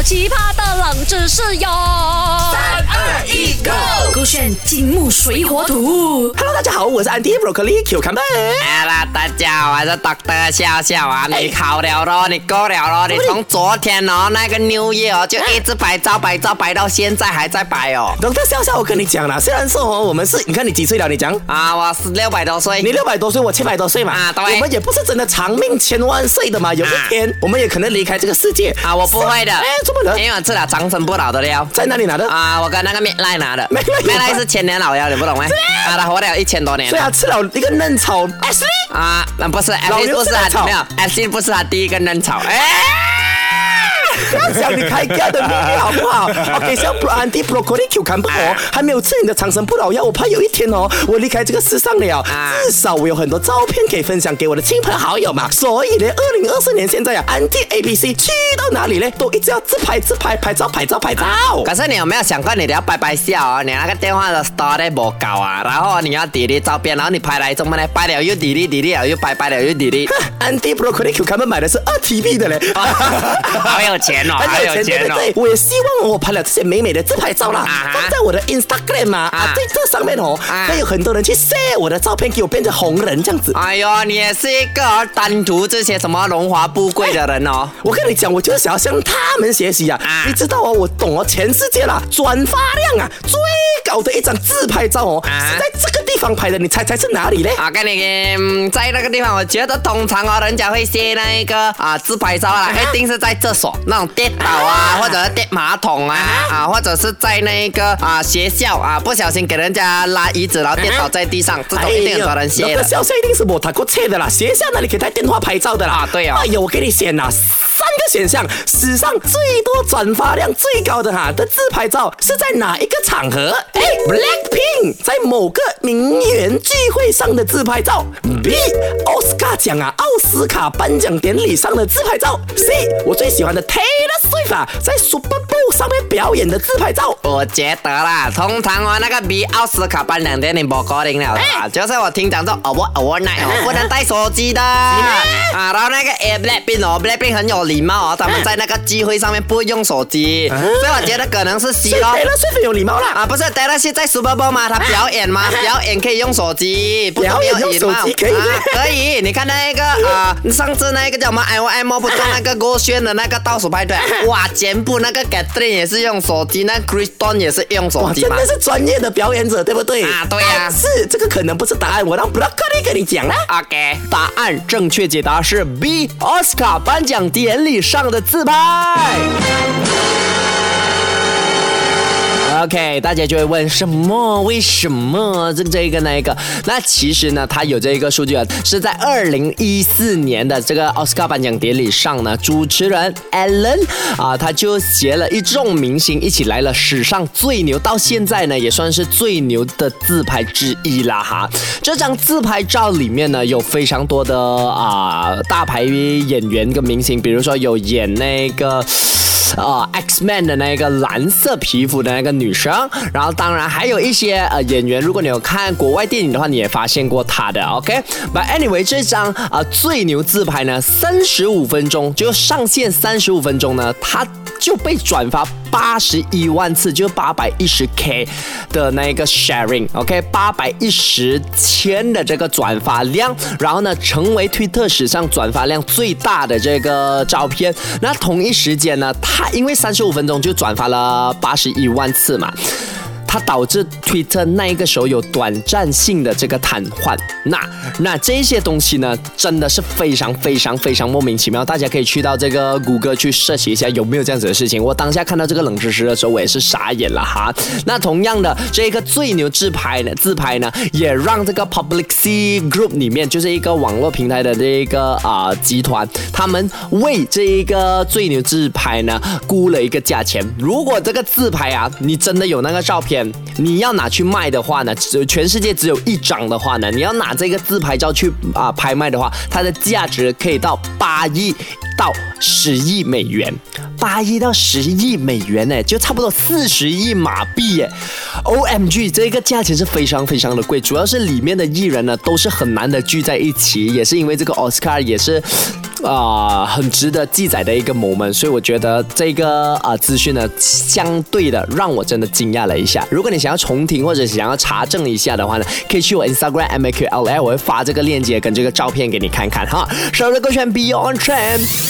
好奇葩的冷知识哟！三二一，Go！勾选金木水火土。Hello，大家好，我是 Andy Broccoli Q 看 a 哎啦，大家好，我是 Doctor 笑笑啊！哎你考了咯，你过了咯，你从昨天哦那个 New Year 哦就一直摆照摆照摆到现在还在摆哦。等等笑笑，我跟你讲了，虽然说哦，我们是，你看你几岁了？你讲。啊，我是六百多岁你。六百多岁，我七百多岁嘛，啊对我们也不是真的长命千万岁的嘛，有一天我们也可能离开这个世界啊，我不会的。哎，因为我吃了长生不老的料。在哪里拿的？啊，我跟那个麦赖拿的麦赖是千年老妖，你不懂吗？啊，他活了一千多年所以。他吃了一个嫩草，Ashley，啊，那不是老 Ashley 牛不是他没有，Ashley 不是他第一个嫩草。哎，不要讲你开价的秘密好不好？OK，像 Andy Broccoli Q 看不哦，还没有吃你的长生不老药，我怕有一天哦，我离开这个世上了，啊至少我有很多照片可以分享给我的亲朋好友嘛。所以呢，二零二四年现在啊，Andy ABC 去到哪里呢，都一直要自拍自拍，拍照拍照拍照。可是你有没有想过，你都要拜拜笑哦？你那个电话的 store 不高啊，然后你要 delete 照片，然后你拍来怎么呢？拍了又 delete，delete 了又拜拜了又 delete，Andy Broccoli Q 他们买的是二 TB 的嘞，好有钱很有钱哦。对对对，我也希望我拍了这些美美的自拍照啦，啊放在我的 Instagram 嘛，啊啊，在这上面哦，啊会有很多人去 share 我的照片，给我变成红人这样子。哎呦，你也是一个单独这些什么荣华富贵的人哦。我跟你讲，我就是想要向他们学习啊！啊你知道哦，我懂哦，全世界啦，转发量啊最高的一张自拍照哦，啊是在这个地方拍的，你猜猜是哪里嘞？啊，跟你嗯在那个地方，我觉得通常哦，人家会卸那一个啊自拍照啦，一定是在厕所那种跌倒啊，或者是跌马桶啊，啊，或者是在那个啊学校啊不小心给人家拉椅子，然后跌倒在地上，这种一定很多人卸的。那个笑笑一定是我他过切的啦，学校那里可以带电话拍照的啦。啊对啊哎呦，我给你选啦，三个选项，史上最多转发量最高的哈的自拍照是在哪一个场合？A. Blackpink 在某个年聚会上的自拍照。B. 奥斯卡奖啊，奥斯卡颁奖典礼上的自拍照。C. 我最喜欢的 Taylor Swift 啊，在 Super Bowl 上面表演的自拍照。我觉得啦，通常哦，那个比奥斯卡颁奖典礼不高定了的啊，就是我听讲说 award award night 哦，不能带手机的啊，然后那个 A Blackpink 哦，Blackpink 很有礼貌哦，他们在那个聚会上面不会用手机，所以我觉得可能是 C 咯。Taylor Swift 有礼貌啦。啊，不是 Taylor 是在 Super Bowl 吗？他表演吗？表演可以用手机，不是表演用手机可以啊，可以。你看那个啊，上次那个叫什么 I O M O 不中那个 郭轩的那个倒数派对，哇，全部那个 Catherine 也是用手机，那 Kristen 也是用手，机。真的是专业的表演者，对不对？啊对呀但是这个可能不是答案，我让 Broccoli 跟你讲啦。OK，答案正确解答是 B，奥斯卡颁奖典礼上的自拍。OK，大家就会问什么？为什么这这个那个？那其实呢，它有这一个数据啊，是在二零一四年的这个奥斯卡颁奖典礼上呢，主持人 Ellen 啊，他就携了一众明星一起来了史上最牛，到现在呢也算是最牛的自拍之一啦哈。这张自拍照里面呢，有非常多的啊、大牌演员跟明星，比如说有演那个。呃，X Man 的那个蓝色皮肤的那个女生，然后当然还有一些呃演员，如果你有看国外电影的话，你也发现过她的，OK？But、anyway，这张啊、最牛自拍呢，三十五分钟就上线三十五分钟呢，她就被转发八十一万次，就八百一十 K 的那个 sharing，OK？八百一十千的这个转发量，然后呢，成为推特史上转发量最大的这个照片。那同一时间呢，他因为三十五分钟就转发了八十一万次嘛。它导致 Twitter 那一个时候有短暂性的这个瘫痪。那那这些东西呢，真的是非常非常非常莫名其妙。大家可以去到这个谷歌去设计一下有没有这样子的事情。我当下看到这个冷知识的时候，我也是傻眼了哈。那同样的，这个最牛自拍呢，自拍呢，也让这个 Public C Group 里面就是一个网络平台的这一个啊、集团，他们为这一个最牛自拍呢估了一个价钱。如果这个自拍啊，你真的有那个照片，你要拿去卖的话呢，只全世界只有一张的话呢，你要拿这个自拍照去啊、拍卖的话，它的价值可以到八亿到十亿美元。八亿到十亿美元呢，就差不多四十亿马币耶！O M G，这个价钱是非常非常的贵，主要是里面的艺人呢都是很难的聚在一起，也是因为这个奥斯卡也是啊、很值得记载的一个 moment，所以我觉得这个呃资讯呢，相对的让我真的惊讶了一下。如果你想要重听或者想要查证一下的话呢，可以去我 Instagram M A Q L A，我会发这个链接跟这个照片给你看看哈。首的歌选 Beyond Trend。